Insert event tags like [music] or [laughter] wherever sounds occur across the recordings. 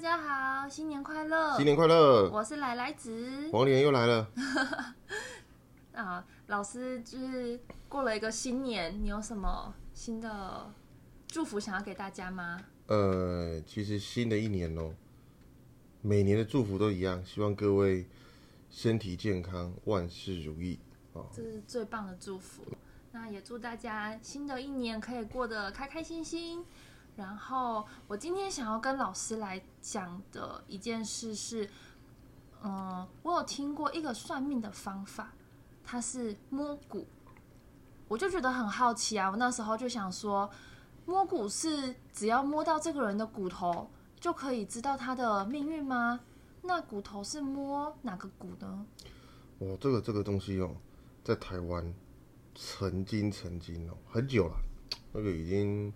家好，新年快乐！新年快乐！我是奶奶子。黄连又来了。[laughs] 啊，老师就是过了一个新年，你有什么新的祝福想要给大家吗？呃，其实新的一年哦，每年的祝福都一样，希望各位身体健康，万事如意哦。这是最棒的祝福。那也祝大家新的一年可以过得开开心心。然后我今天想要跟老师来讲的一件事是，嗯，我有听过一个算命的方法，它是摸骨，我就觉得很好奇啊。我那时候就想说，摸骨是只要摸到这个人的骨头就可以知道他的命运吗？那骨头是摸哪个骨呢？哦，这个这个东西哦，在台湾曾经曾经哦，很久了，那个已经。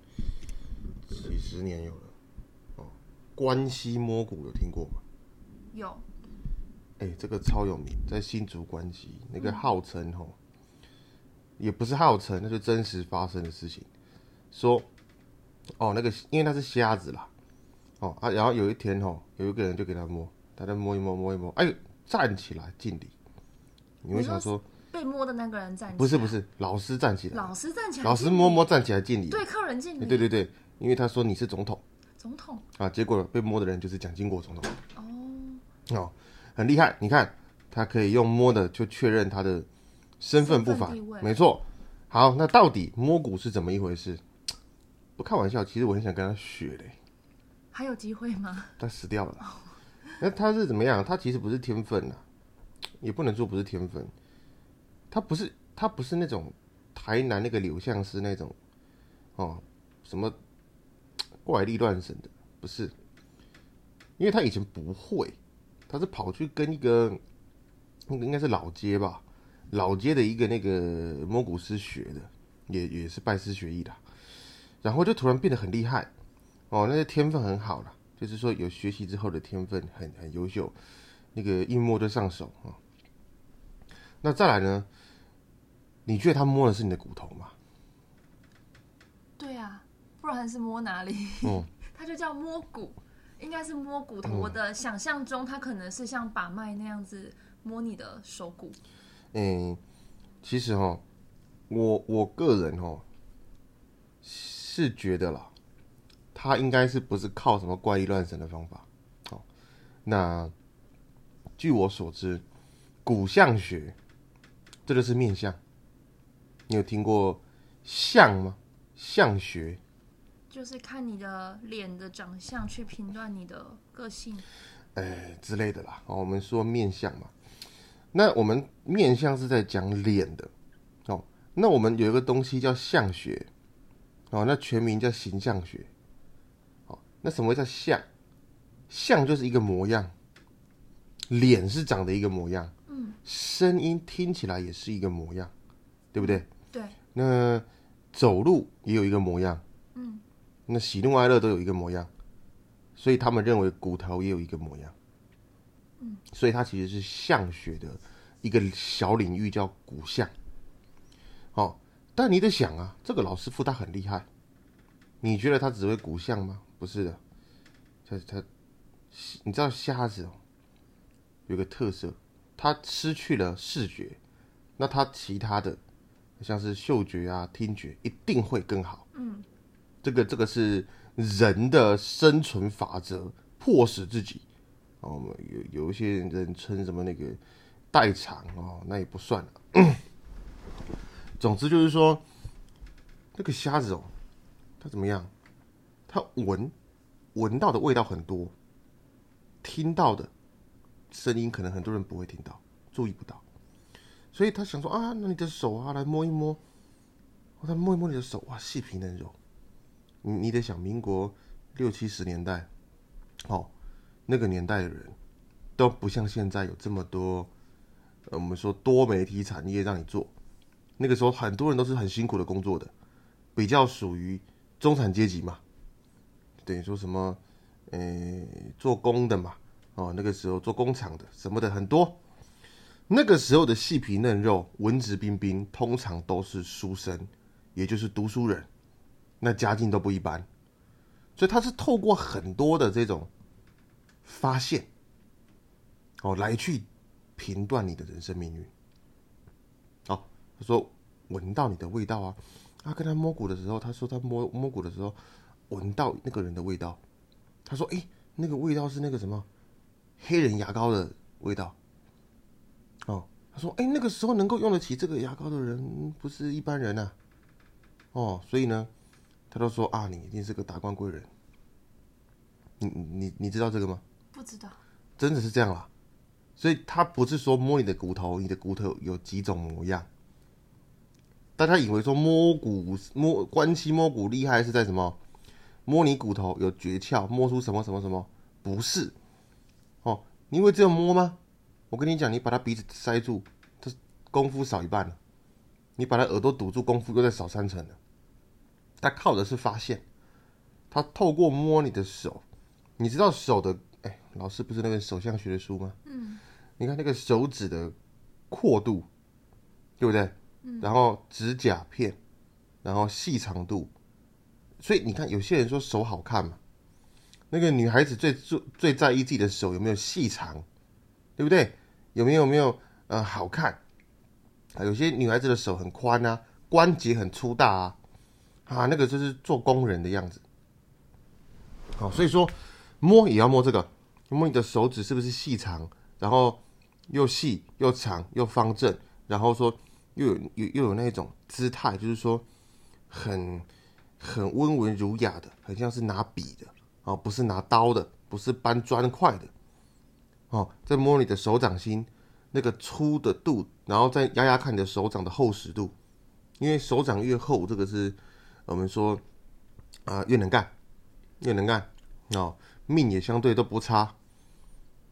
几十年有了，哦，关西摸骨有听过吗？有。哎，这个超有名，在新竹关西，那个号称吼，也不是号称，那是真实发生的事情。说，哦，那个因为他是瞎子啦，哦啊，然后有一天吼，有一个人就给他摸，他在摸一摸摸一摸，哎，站起来敬礼。你会想说，被摸的那个人站？起来？不是不是，老师站起来。老师站起来。老师摸摸站起来敬礼。对客人敬礼。对对对。因为他说你是总统，总统啊，结果被摸的人就是蒋经国总统。哦，哦，很厉害。你看，他可以用摸的就确认他的身份不凡，没错。好，那到底摸骨是怎么一回事？不开玩笑，其实我很想跟他学嘞。还有机会吗？他死掉了。那他是怎么样？他其实不是天分呐，也不能说不是天分。他不是，他不是那种台南那个柳相师那种哦，什么。怪力乱神的不是，因为他以前不会，他是跑去跟一个那个应该是老街吧，老街的一个那个摸骨师学的，也也是拜师学艺的，然后就突然变得很厉害哦，那些天分很好了，就是说有学习之后的天分很很优秀，那个一摸就上手啊。那再来呢？你觉得他摸的是你的骨头吗？不然是摸哪里？嗯，[laughs] 它就叫摸骨，应该是摸骨头。我的想象中，它可能是像把脉那样子摸你的手骨。嗯，其实哈，我我个人哈是觉得啦，他应该是不是靠什么怪力乱神的方法？好，那据我所知，骨相学这就是面相。你有听过相吗？相学。就是看你的脸的长相去评断你的个性，哎之类的啦。哦，我们说面相嘛，那我们面相是在讲脸的哦。那我们有一个东西叫相学，哦，那全名叫形象学。哦，那什么叫相？相就是一个模样，脸是长的一个模样，嗯，声音听起来也是一个模样，对不对？对。那走路也有一个模样。那喜怒哀乐都有一个模样，所以他们认为骨头也有一个模样。嗯，所以它其实是相学的一个小领域，叫骨相。哦，但你得想啊，这个老师傅他很厉害，你觉得他只会骨相吗？不是的，他他，你知道瞎子，有个特色，他失去了视觉，那他其他的像是嗅觉啊、听觉一定会更好。嗯。这个这个是人的生存法则，迫使自己哦。有有一些人称什么那个代偿哦，那也不算了。[coughs] 总之就是说，那个瞎子哦，他怎么样？他闻闻到的味道很多，听到的声音可能很多人不会听到，注意不到。所以他想说啊，那你的手啊，来摸一摸。我他摸一摸你的手，哇，细皮嫩肉。你你得想，民国六七十年代，哦，那个年代的人都不像现在有这么多，呃，我们说多媒体产业让你做。那个时候很多人都是很辛苦的工作的，比较属于中产阶级嘛，等于说什么，呃，做工的嘛，哦，那个时候做工厂的什么的很多。那个时候的细皮嫩肉、文质彬彬，通常都是书生，也就是读书人。那家境都不一般，所以他是透过很多的这种发现，哦，来去评断你的人生命运。哦，他说闻到你的味道啊，他跟他摸骨的时候，他说他摸摸骨的时候闻到那个人的味道，他说诶，那个味道是那个什么黑人牙膏的味道。哦，他说诶，那个时候能够用得起这个牙膏的人不是一般人呐。哦，所以呢，他都说啊，你一定是个达官贵人。你你你知道这个吗？不知道，真的是这样啦。所以他不是说摸你的骨头，你的骨头有几种模样。大家以为说摸骨摸关系摸骨厉害是在什么？摸你骨头有诀窍，摸出什么什么什么？不是。哦，你以为只有摸吗？我跟你讲，你把他鼻子塞住，他功夫少一半了。你把他耳朵堵住，功夫又在少三成了。他靠的是发现，他透过摸你的手。你知道手的哎，老师不是那个手相学的书吗？嗯，你看那个手指的阔度，对不对？嗯，然后指甲片，然后细长度，所以你看有些人说手好看嘛，那个女孩子最最最在意自己的手有没有细长，对不对？有没有没有呃好看？啊，有些女孩子的手很宽啊，关节很粗大啊，啊，那个就是做工人的样子。好，所以说。摸也要摸这个，摸你的手指是不是细长，然后又细又长又方正，然后说又有又又有那种姿态，就是说很很温文儒雅的，很像是拿笔的哦，不是拿刀的，不是搬砖块的哦。再摸你的手掌心那个粗的度，然后再压压看你的手掌的厚实度，因为手掌越厚，这个是我们说啊越能干，越能干哦。命也相对都不差，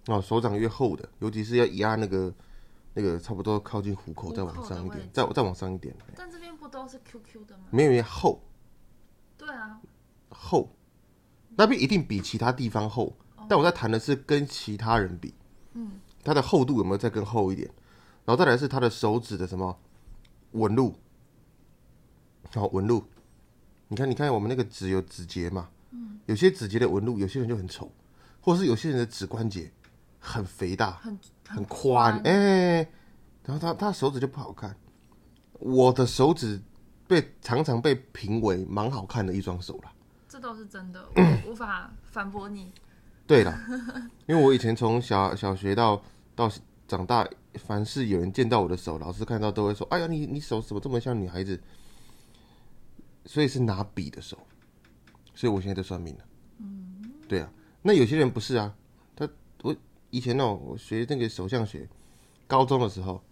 哦，手掌越厚的，尤其是要压那个那个差不多靠近虎口再往上一点，再再往上一点。但这边不都是 QQ 的吗？没有，没有厚。对啊，厚，那边一定比其他地方厚。但我在谈的是跟其他人比，嗯，它的厚度有没有再更厚一点？然后再来是他的手指的什么纹路，好纹路，你看，你看我们那个指有指节嘛？嗯有些指节的纹路，有些人就很丑，或是有些人的指关节很肥大、很很宽，哎，然后他他手指就不好看。我的手指被常常被评为蛮好看的一双手了，这倒是真的，[clears throat] 我无法反驳你。对了，因为我以前从小小学到到长大，凡是有人见到我的手，老师看到都会说：“哎呀，你你手怎么这么像女孩子？”所以是拿笔的手。所以我现在在算命了。嗯，对啊，那有些人不是啊，他我以前哦，我学那个手相学，高中的时候，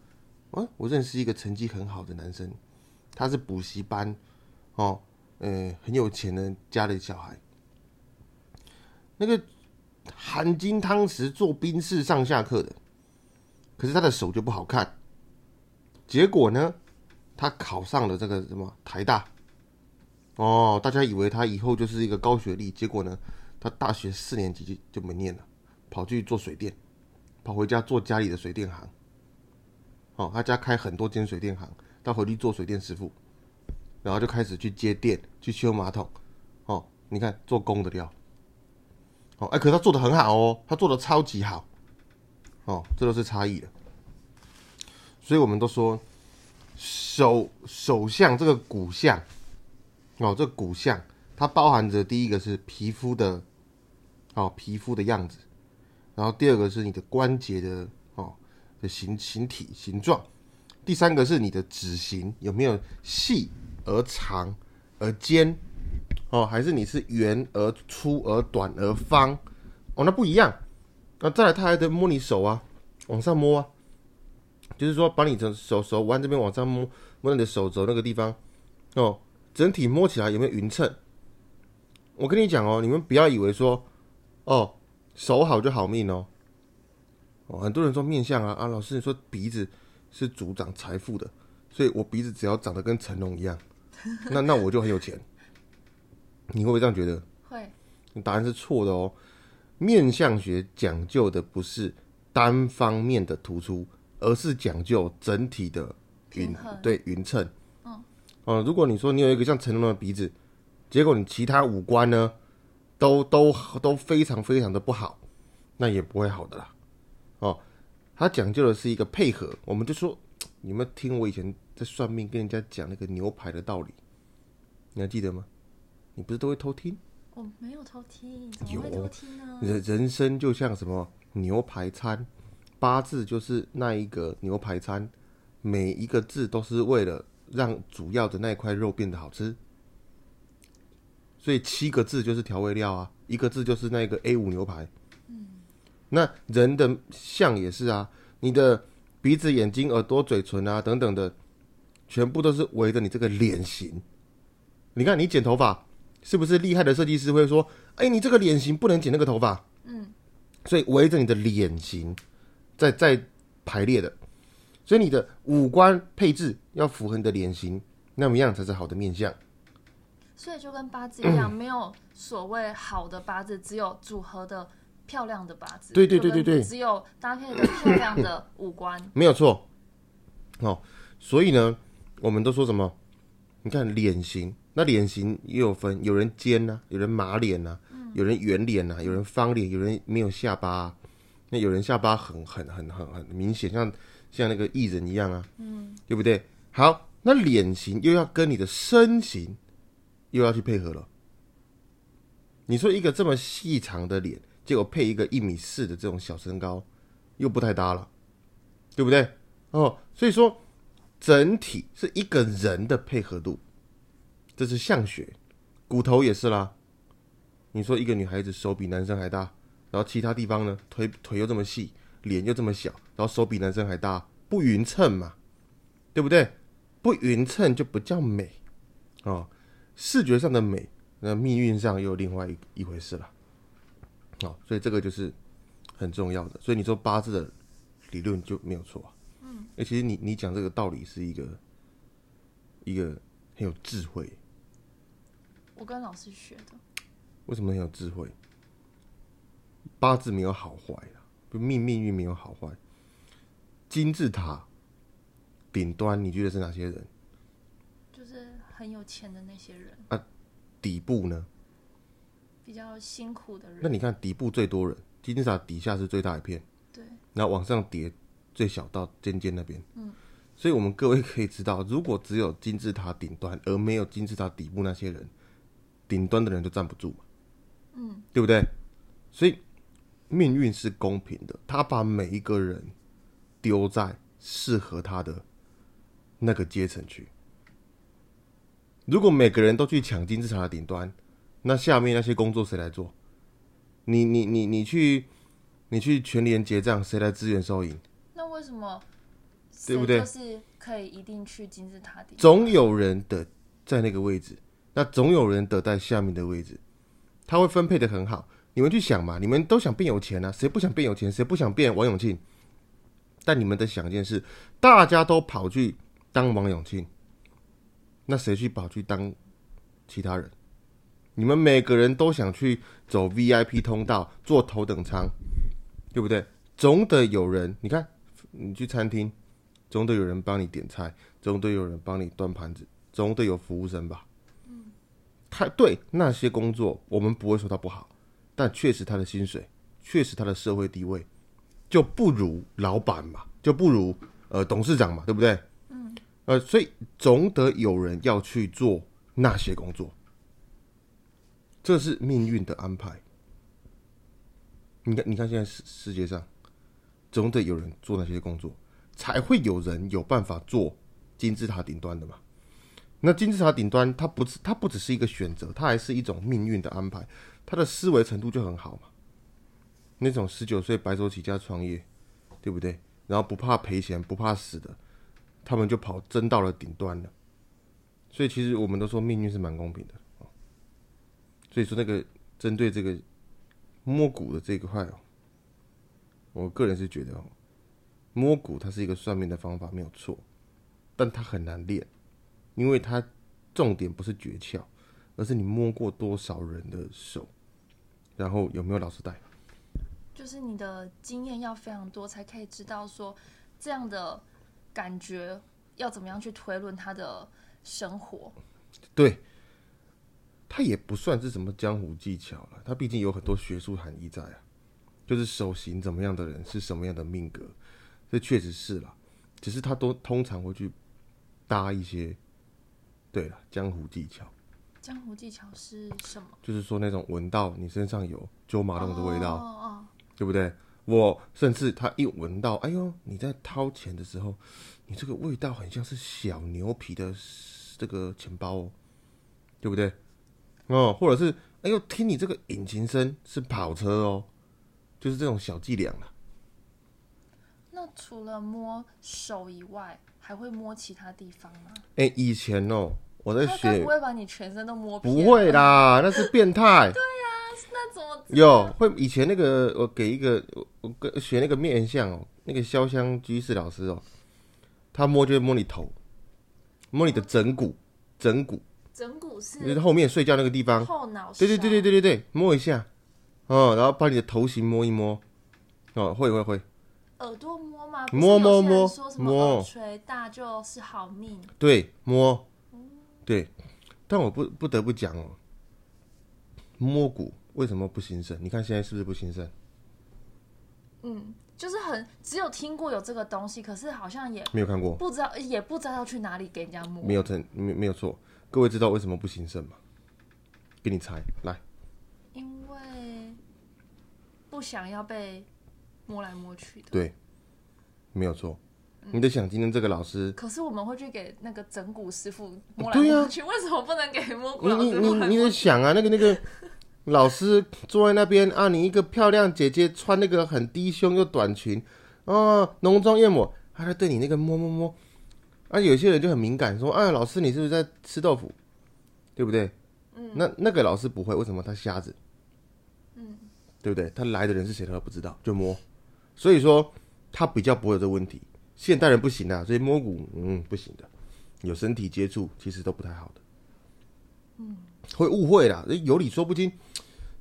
啊，我认识一个成绩很好的男生，他是补习班，哦，呃，很有钱的家里小孩，那个含金汤匙做兵士上下课的，可是他的手就不好看，结果呢，他考上了这个什么台大。哦，大家以为他以后就是一个高学历，结果呢，他大学四年级就就没念了，跑去做水电，跑回家做家里的水电行。哦，他家开很多间水电行，他回去做水电师傅，然后就开始去接电，去修马桶。哦，你看做工的料。哦，哎，可是他做的很好哦，他做的超级好。哦，这都是差异的。所以我们都说，手手相这个骨相。哦，这骨相它包含着第一个是皮肤的，哦，皮肤的样子，然后第二个是你的关节的哦的形形体形状，第三个是你的指形有没有细而长而尖，哦，还是你是圆而粗而短而方，哦，那不一样。那再来，他还得摸你手啊，往上摸啊，就是说把你的手手腕这边往上摸，摸你的手肘那个地方，哦。整体摸起来有没有匀称？我跟你讲哦，你们不要以为说，哦，手好就好命哦。哦，很多人说面相啊啊，老师你说鼻子是主掌财富的，所以我鼻子只要长得跟成龙一样，那那我就很有钱。你会不会这样觉得？会。答案是错的哦。面相学讲究的不是单方面的突出，而是讲究整体的匀对匀称。哦，如果你说你有一个像成龙的鼻子，结果你其他五官呢，都都都非常非常的不好，那也不会好的啦。哦，它讲究的是一个配合。我们就说，[tsk] 你们听我以前在算命跟人家讲那个牛排的道理，你还记得吗？你不是都会偷听？我没有偷听，怎么会偷听呢？人人生就像什么牛排餐，八字就是那一个牛排餐，每一个字都是为了让主要的那块肉变得好吃。所以七个字就是调味料啊，一个字就是那个 A 五牛排。嗯，那人的像也是啊，你的鼻子、眼睛、耳朵、嘴唇啊等等的，全部都是围着你这个脸型。你看，你剪头发。是不是厉害的设计师会说：“哎，你这个脸型不能剪那个头发。”嗯，所以围着你的脸型在在排列的，所以你的五官配置要符合你的脸型，那么样才是好的面相。所以就跟八字一样，没有所谓好的八字，只有组合的漂亮的八字。对对对对对，只有搭配的漂亮的五官，[coughs] 没有错。哦，所以呢，我们都说什么？你看脸型。那脸型也有分，有人尖呐，有人马脸呐，有人圆脸呐，有人方脸，有人没有下巴。那有人下巴很很很很很明显，像像那个艺人一样啊，嗯，对不对？好，那脸型又要跟你的身形又要去配合了。你说一个这么细长的脸，结果配一个一米四的这种小身高，又不太搭了，对不对？哦，所以说整体是一个人的配合度。这是相学，骨头也是啦。你说一个女孩子手比男生还大，然后其他地方呢，腿腿又这么细，脸又这么小，然后手比男生还大，不匀称嘛，对不对？不匀称就不叫美哦。视觉上的美，那命运上又有另外一一回事了。哦，所以这个就是很重要的。所以你说八字的理论就没有错。嗯，哎，其实你你讲这个道理是一个一个很有智慧。我跟老师学的，为什么很有智慧？八字没有好坏命命运没有好坏。金字塔顶端，你觉得是哪些人？就是很有钱的那些人啊。底部呢？比较辛苦的人。那你看底部最多人，金字塔底下是最大一片，对。然后往上叠，最小到尖尖那边。嗯。所以我们各位可以知道，如果只有金字塔顶端，而没有金字塔底部那些人。顶端的人就站不住嘛，嗯，对不对？所以命运是公平的，他把每一个人丢在适合他的那个阶层去。如果每个人都去抢金字塔的顶端，那下面那些工作谁来做？你你你你去你去全联结账，谁来支援收银？那为什么对不对？就是可以一定去金字塔顶，总有人的在那个位置。那总有人得在下面的位置，他会分配的很好。你们去想嘛，你们都想变有钱啊，谁不想变有钱？谁不想变王永庆？但你们得想一件事，大家都跑去当王永庆，那谁去跑去当其他人？你们每个人都想去走 VIP 通道，坐头等舱，对不对？总得有人，你看，你去餐厅，总得有人帮你点菜，总得有人帮你端盘子，总得有服务生吧？嗯他对那些工作，我们不会说他不好，但确实他的薪水，确实他的社会地位，就不如老板嘛，就不如呃董事长嘛，对不对？嗯。呃，所以总得有人要去做那些工作，这是命运的安排。你看，你看现在世世界上，总得有人做那些工作，才会有人有办法做金字塔顶端的嘛。那金字塔顶端，它不是，它不只是一个选择，它还是一种命运的安排。他的思维程度就很好嘛。那种十九岁白手起家创业，对不对？然后不怕赔钱、不怕死的，他们就跑争到了顶端了。所以其实我们都说命运是蛮公平的。所以说那个针对这个摸骨的这一块哦，我个人是觉得哦，摸骨它是一个算命的方法没有错，但它很难练。因为它重点不是诀窍，而是你摸过多少人的手，然后有没有老师带，就是你的经验要非常多，才可以知道说这样的感觉要怎么样去推论他的生活。对，他也不算是什么江湖技巧了，他毕竟有很多学术含义在啊。就是手型怎么样的人是什么样的命格，这确实是啦。只是他都通常会去搭一些，对了，江湖技巧。江湖技巧是什么？就是说那种闻到你身上有九马桶的味道，哦哦，对不对？我甚至他一闻到，哎呦，你在掏钱的时候，你这个味道很像是小牛皮的这个钱包哦，对不对？哦，或者是哎呦，听你这个引擎声是跑车哦，就是这种小伎俩啦。那除了摸手以外，还会摸其他地方吗？哎，以前哦，我在学不，会把你全身都摸遍？不会。啦，那是变态。[laughs] 那怎么？有会以前那个我给一个我我跟学那个面相哦，那个潇湘居士老师哦，他摸就会摸你头，摸你的枕骨，枕骨枕骨就是是后面睡觉那个地方，后脑勺？对对对对对对对，摸一下，哦，然后把你的头型摸一摸，哦，会会会，耳朵摸吗？摸摸摸说什么摸耳垂大就是好命？对摸，对，但我不不得不讲哦，摸骨为什么不兴盛？你看现在是不是不兴盛？嗯，就是很只有听过有这个东西，可是好像也没有看过，不知道，也不知道要去哪里给人家摸。没有正没没有错。各位知道为什么不兴盛吗？给你猜，来，因为不想要被摸来摸去的。对，没有错。你得想，今天这个老师，可是我们会去给那个整蛊师傅摸来摸去，为什么不能给摸骨你你老师摸来你你摸去？得想啊，那个那个老师坐在那边啊，你一个漂亮姐姐穿那个很低胸又短裙，哦，浓妆艳抹，他在对你那个摸摸摸，啊，有些人就很敏感，说，啊，老师你是不是在吃豆腐，对不对？嗯，那那个老师不会，为什么？他瞎子，嗯，对不对？他来的人是谁他都不知道，就摸，所以说他比较不会有这个问题。现代人不行啊，所以摸骨，嗯，不行的，有身体接触其实都不太好的。嗯会误会啦，有理说不清。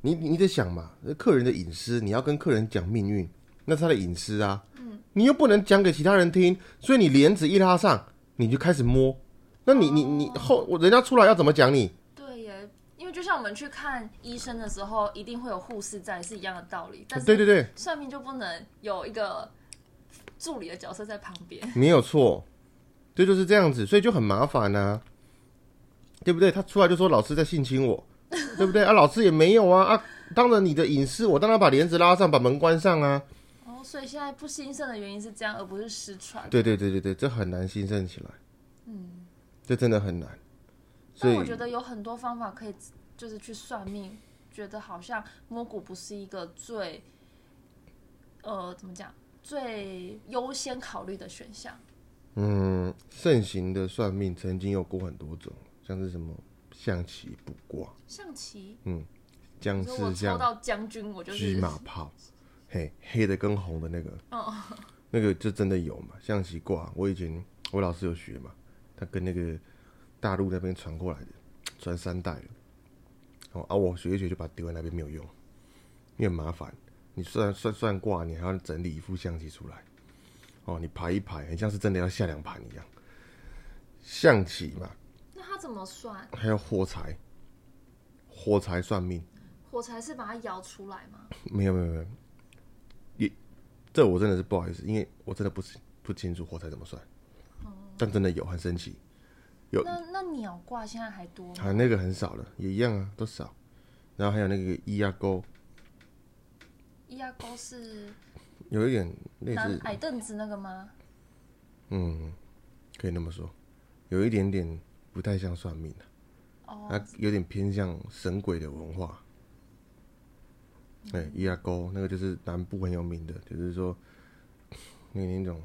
你你得想嘛，客人的隐私，你要跟客人讲命运，那是他的隐私啊。嗯你又不能讲给其他人听，所以你帘子一拉上，你就开始摸。那你你你后我人家出来要怎么讲你？对耶，因为就像我们去看医生的时候，一定会有护士在，是一样的道理。但是对对对，算命就不能有一个助理的角色在旁边。[laughs] 没有错，这就是这样子，所以就很麻烦呐、对不对？他出来就说老师在性侵我，[laughs] 对不对啊？老师也没有啊啊！当然你的隐私，我当然把帘子拉上，把门关上啊。哦，所以现在不兴盛的原因是这样，而不是失传。对对对对对，这很难兴盛起来。嗯，这真的很难。所以我觉得有很多方法可以，就是去算命，觉得好像摸骨不是一个最，呃，怎么讲，最优先考虑的选项。嗯，盛行的算命曾经有过很多种，像是什么象棋、卜卦、象棋，僵你说我尸像、抽到将军，我就车是马炮，嘿，黑的跟红的那个，哦那个就真的有嘛？象棋卦，我以前我老师有学嘛，他跟那个大陆那边传过来的，传三代了。哦啊，我学一学就把它丢在那边没有用，因为很麻烦。你算算算卦，你还要整理一副象棋出来。哦，你排一排，很像是真的要下两盘一样。象棋嘛，那他怎么算？还有火柴，火柴算命。火柴是把它摇出来吗？没有没有没有，也这我真的是不好意思，因为我真的不清不清楚火柴怎么算，但真的有很神奇，有那那鸟卦现在还多吗？啊那个很少了，也一样啊，都少。然后还有那个咿呀钩，咿呀钩是有一点类拿似，矮凳子那个吗？嗯，可以那么说，有一点点不太像算命的、哦，它有点偏向神鬼的文化。对，咿呀钩那个就是南部很有名的，就是说那那种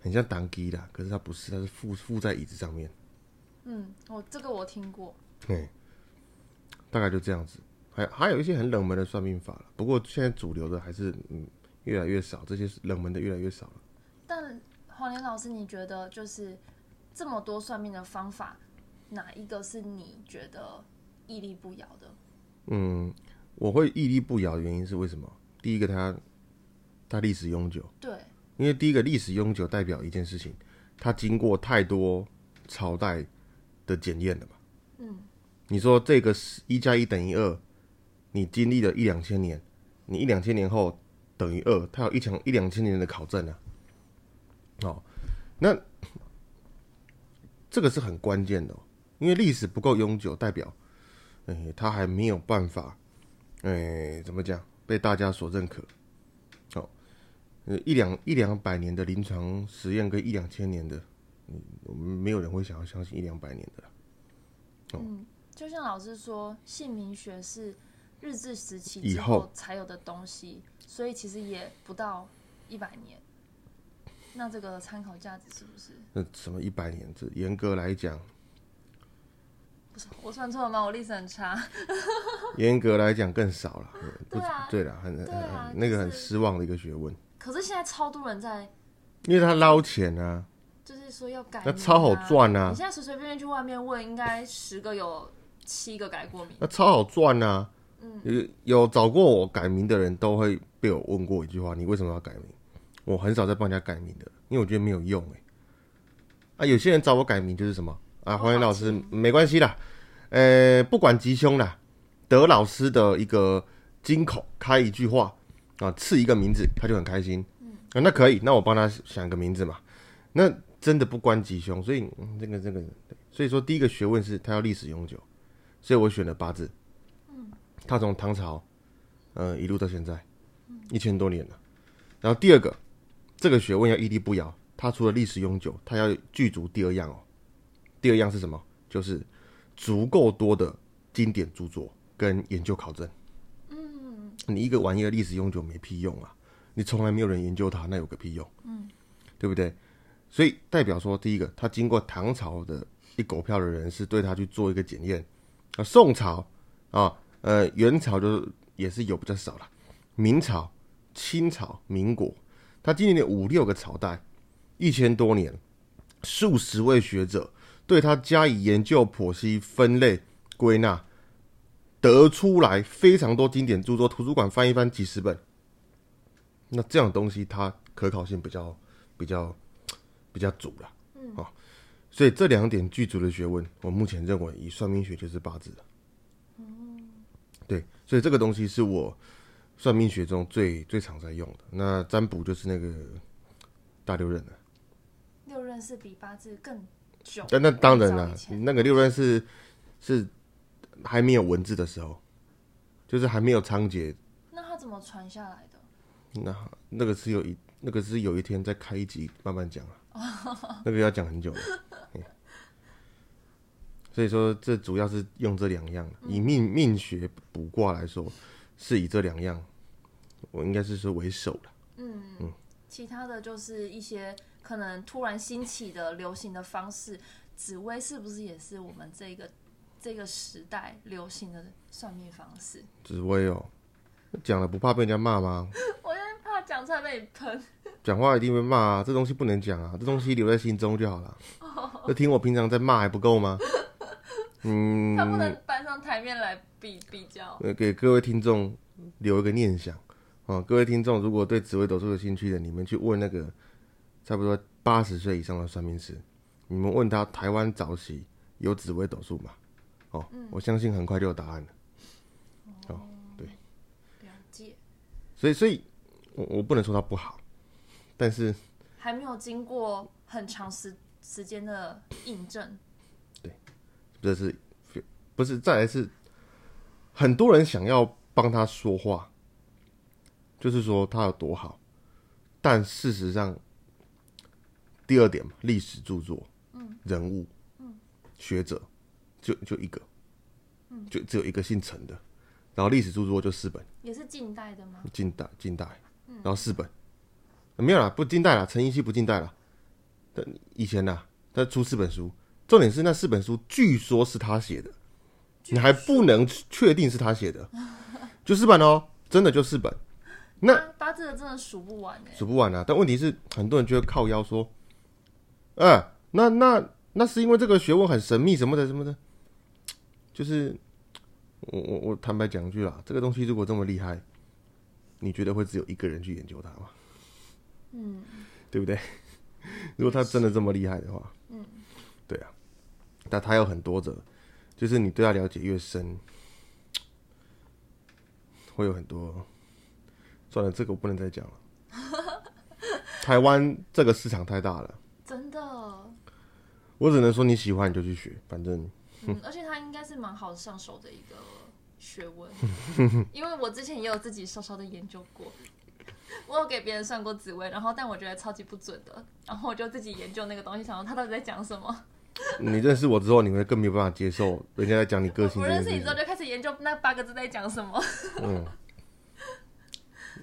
很像当机的，可是它不是，它是附附在椅子上面。嗯，我这个我听过。对，大概就这样子。还还有一些很冷门的算命法了，不过现在主流的还是嗯越来越少，这些冷门的越来越少了。但黄连老师，你觉得就是这么多算命的方法，哪一个是你觉得屹立不摇的？嗯，我会屹立不摇的原因是为什么？第一个它，它历史悠久，对，因为第一个历史悠久代表一件事情，它经过太多朝代的检验了嘛。嗯，你说这个是一加一等于二，你经历了一两千年，你一两千年后等于二，它有一两一两千年的考证啊。哦，那这个是很关键的，因为历史不够永久，代表，哎，它还没有办法，哎，怎么讲，被大家所认可。哦，一两一两百年的临床实验跟一两千年的，嗯，没有人会想要相信一两百年的。嗯，就像老师说，姓名学是日治时期以后才有的东西，所以其实也不到一百年。那这个参考价值是不是？那什么一百年？这严格来讲，不是我算错了吗？我历史很差。严格来讲更少了。[laughs] 对啊，对了，很很那个很失望的一个学问。可是现在超多人在，因为他捞钱啊。就是说要改，那超好赚啊！你现在随随便便去外面问，应该十个有七个改过名。那超好赚啊！嗯，有有找过我改名的人都会被我问过一句话：你为什么要改名？我很少在帮人家改名的，因为我觉得没有用哎。啊，有些人找我改名就是什么啊？黄岩老师没关系啦，呃，不管吉凶啦，得老师的一个金口开一句话啊，赐一个名字，他就很开心。嗯，啊，那可以，那我帮他想个名字嘛。那真的不关吉凶，所以这个这个，所以说第一个学问是他要历史永久，所以我选了八字。嗯，它从唐朝，呃，一路到现在，一千多年了。然后第二个，这个学问要屹立不摇，它除了历史悠久，它要具足第二样哦。第二样是什么？就是足够多的经典著作跟研究考证。嗯，你一个玩意儿历史悠久没屁用啊！你从来没有人研究它，那有个屁用？嗯，对不对？所以代表说，第一个，他经过唐朝的一狗票的人士对他去做一个检验，啊，宋朝啊，呃，元朝就也是有比较少了，明朝、清朝、民国，他经历了五六个朝代，一千多年，数十位学者对他加以研究、剖析、分类、归纳，得出来非常多经典著作，图书馆翻一翻几十本，那这样东西它可考性比较比较。比较足了，嗯，好，所以这两点具足的学问，我目前认为以算命学就是八字，对，所以这个东西是我算命学中最最常在用的。那占卜就是那个大六壬了，六壬是比八字更久，但那当然了，那个六壬是是还没有文字的时候，就是还没有仓颉，那它怎么传下来的？那那个是有一那个是有一天再开一集慢慢讲啊。[laughs] 那个要讲很久了，所以说这主要是用这两样。以命命学卜卦来说，是以这两样，我应该是说为首的。嗯嗯，其他的就是一些可能突然兴起的流行的方式。紫薇是不是也是我们这个这个时代流行的算命方式？紫薇哦，讲了不怕被人家骂吗？[laughs] 我因为怕讲出来被你喷。讲话一定会骂啊，这东西不能讲啊，这东西留在心中就好了。就听我平常在骂还不够吗？嗯，他不能搬上台面来比比较。呃，给各位听众留一个念想啊，各位听众如果对紫微斗数有兴趣的，你们去问那个差不多八十岁以上的算命师，你们问他台湾早期有紫微斗数吗？哦，我相信很快就有答案了。哦，对，了解。所以，所以我我不能说它不好。但是还没有经过很长时时间的印证，对，这是不是再来是很多人想要帮他说话，就是说他有多好，但事实上，第二点嘛，历史著作，嗯，人物，嗯，学者，就就一个，嗯，就只有一个姓陈的，然后历史著作就四本，也是近代的吗？近代，近代，嗯然后四本。没有啦，不近代了，陈寅恪不近代了。但以前呢，他出四本书，重点是那四本书据说是他写的，你还不能确定是他写的，就四本哦，真的就四本。那八字的真的数不完数不完啊！但问题是，很多人就会靠腰说，嗯，那那那是因为这个学问很神秘什么的什么的，就是我我我坦白讲句啦，这个东西如果这么厉害，你觉得会只有一个人去研究它吗？嗯，对不对？如果他真的这么厉害的话，嗯，对啊，但他有很多的，就是你对他了解越深，会有很多算了，这个我不能再讲了。台湾这个市场太大了，[laughs] 真的。我只能说你喜欢你就去学，反正。嗯，[laughs] 而且它应该是蛮好上手的一个学问，[laughs] 因为我之前也有自己稍稍的研究过。我有给别人算过紫薇，然后但我觉得超级不准的，然后我就自己研究那个东西，想说他到底在讲什么。你认识我之后，你会更没有办法接受 [laughs] 人家在讲你个性。我认识你之后就开始研究那八个字在讲什么。嗯。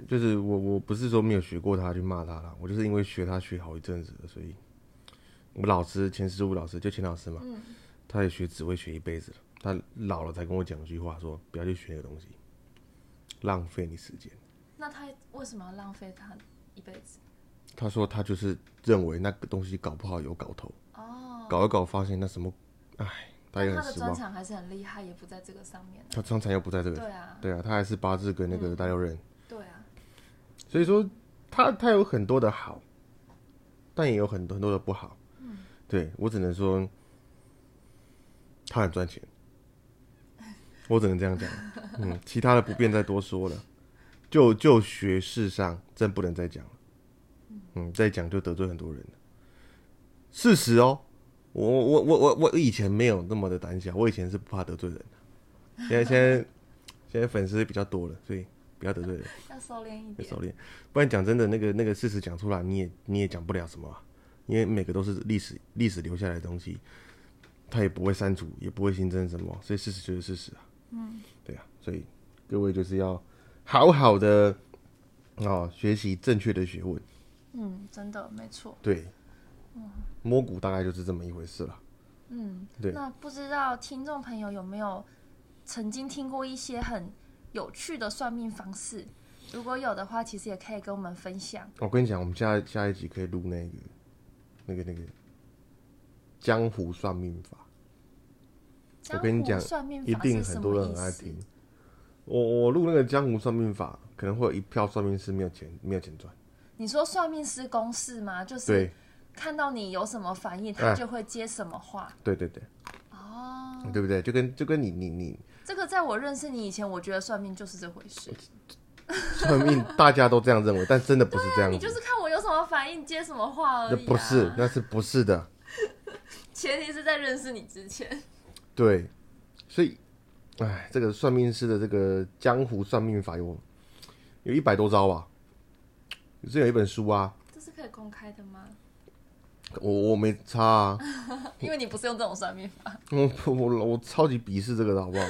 就是我，我不是说没有学过他去骂他了，我就是因为学他学好一阵子了，所以我老师钱师傅老师就钱老师嘛，他也学只会学一辈子了，他老了才跟我讲一句话，说不要去学那个东西，浪费你时间。那他为什么要浪费他一辈子？他说他就是认为那个东西搞不好有搞头哦，搞一搞发现那什么，哎，他也很失望。他的专长还是很厉害，也不在这个上面。他专长又不在这个，对啊，对啊，他还是八字跟那个大六壬。所以说，他他有很多的好，但也有很多很多的不好。嗯，对我只能说，他很赚钱，我只能这样讲。[laughs] 嗯，其他的不便再多说了。就就学识上，真不能再讲了。嗯，再讲就得罪很多人了。事实哦，我我我我我以前没有那么的胆小，我以前是不怕得罪人的。现在现在 [laughs] 现在粉丝比较多了，所以。不要得罪人，要收敛一点，收敛，不然讲真的，那个那个事实讲出来，你也你也讲不了什么，因为每个都是历史历史留下来的东西，他也不会删除，也不会新增什么，所以事实就是事实啊。嗯，对啊，所以各位就是要好好的哦学习正确的学问。嗯，真的没错。对，嗯，摸骨大概就是这么一回事了。嗯，对。那不知道听众朋友有没有曾经听过一些很。有趣的算命方式，如果有的话，其实也可以跟我们分享。我跟你讲，我们下下一集可以录那个、那个、那个江湖算命法。我跟你讲，一定很多人很爱听。我我录那个江湖算命法，可能会有一票算命师没有钱，没有钱赚。你说算命师公式吗？就是看到你有什么反应，他就会接什么话。对对对。哦。对不对？就跟就跟你你你。这个在我认识你以前，我觉得算命就是这回事。算命大家都这样认为，但真的不是这样。你就是看我有什么反应，接什么话而已。不是，那是不是的。[laughs] 前提是在认识你之前。对，所以，哎，这个算命师的这个江湖算命法有有一百多招吧？这有一本书啊。这是可以公开的吗？我我没差啊，[laughs] 因为你不是用这种算命法。[laughs] 我我我超级鄙视这个的好不好？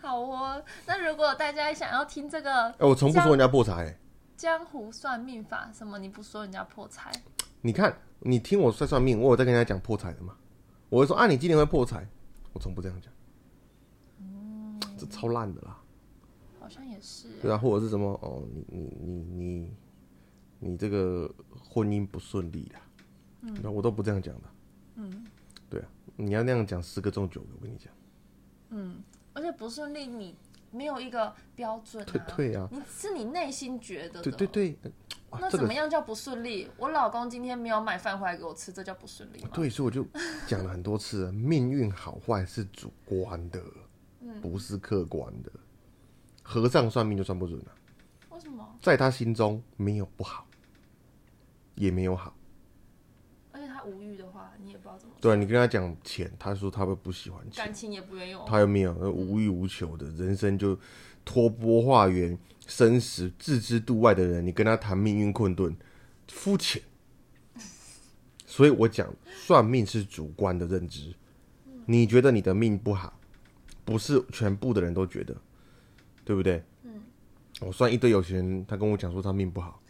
[laughs] 好哦，那如果大家想要听这个，哎，我从不说人家破财。江湖算命法什么？你不说人家破财？你看，你听我算算命，我有在跟人家讲破财的吗？我会说啊，你今年会破财，我从不这样讲。嗯，这超烂的啦。好像也是。对啊，或者是什么哦，你你你你你这个婚姻不顺利啦。那我都不这样讲的。嗯，对啊，你要那样讲十个中九个，我跟你讲。嗯，而且不顺利，你没有一个标准。对对啊，你是你内心觉得的。对对对。那怎么样叫不顺利？我老公今天没有买饭回来给我吃，这叫不顺利吗？对，所以我就讲了很多次，命运好坏是主观的，不是客观的。和尚算命就算不准了。为什么？在他心中没有不好，也没有好。无欲的话，你也不知道怎么。对你跟他讲钱，他说他会不喜欢钱，感情也不愿意。他又没有无欲无求的人生，就托波化缘，生死置之度外的人，你跟他谈命运困顿，肤浅。所以我讲算命是主观的认知，你觉得你的命不好，不是全部的人都觉得，对不对？嗯。我算一堆有钱人，他跟我讲说他命不好，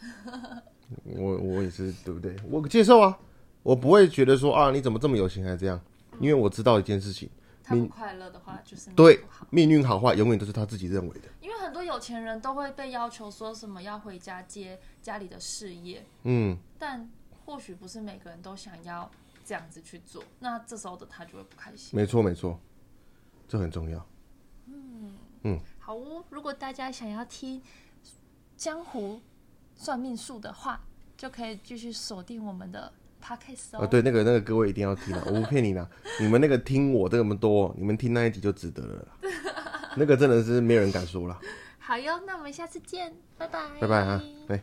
我我也是对不对？我接受啊。我不会觉得说啊，你怎么这么有钱还这样？因为我知道一件事情，他不快乐的话就是对命运好坏永远都是他自己认为的。因为很多有钱人都会被要求说什么要回家接家里的事业，嗯，但或许不是每个人都想要这样子去做，那这时候的他就会不开心。没错没错，这很重要。嗯嗯，好哦。如果大家想要听江湖算命术的话，就可以继续锁定我们的。哦，对，那个那个各位一定要听啊！我不骗你啦，你们那个听我这么多，你们听那一集就值得了。那个真的是没有人敢说了。好哟，那我们下次见，拜拜，拜拜啊，对。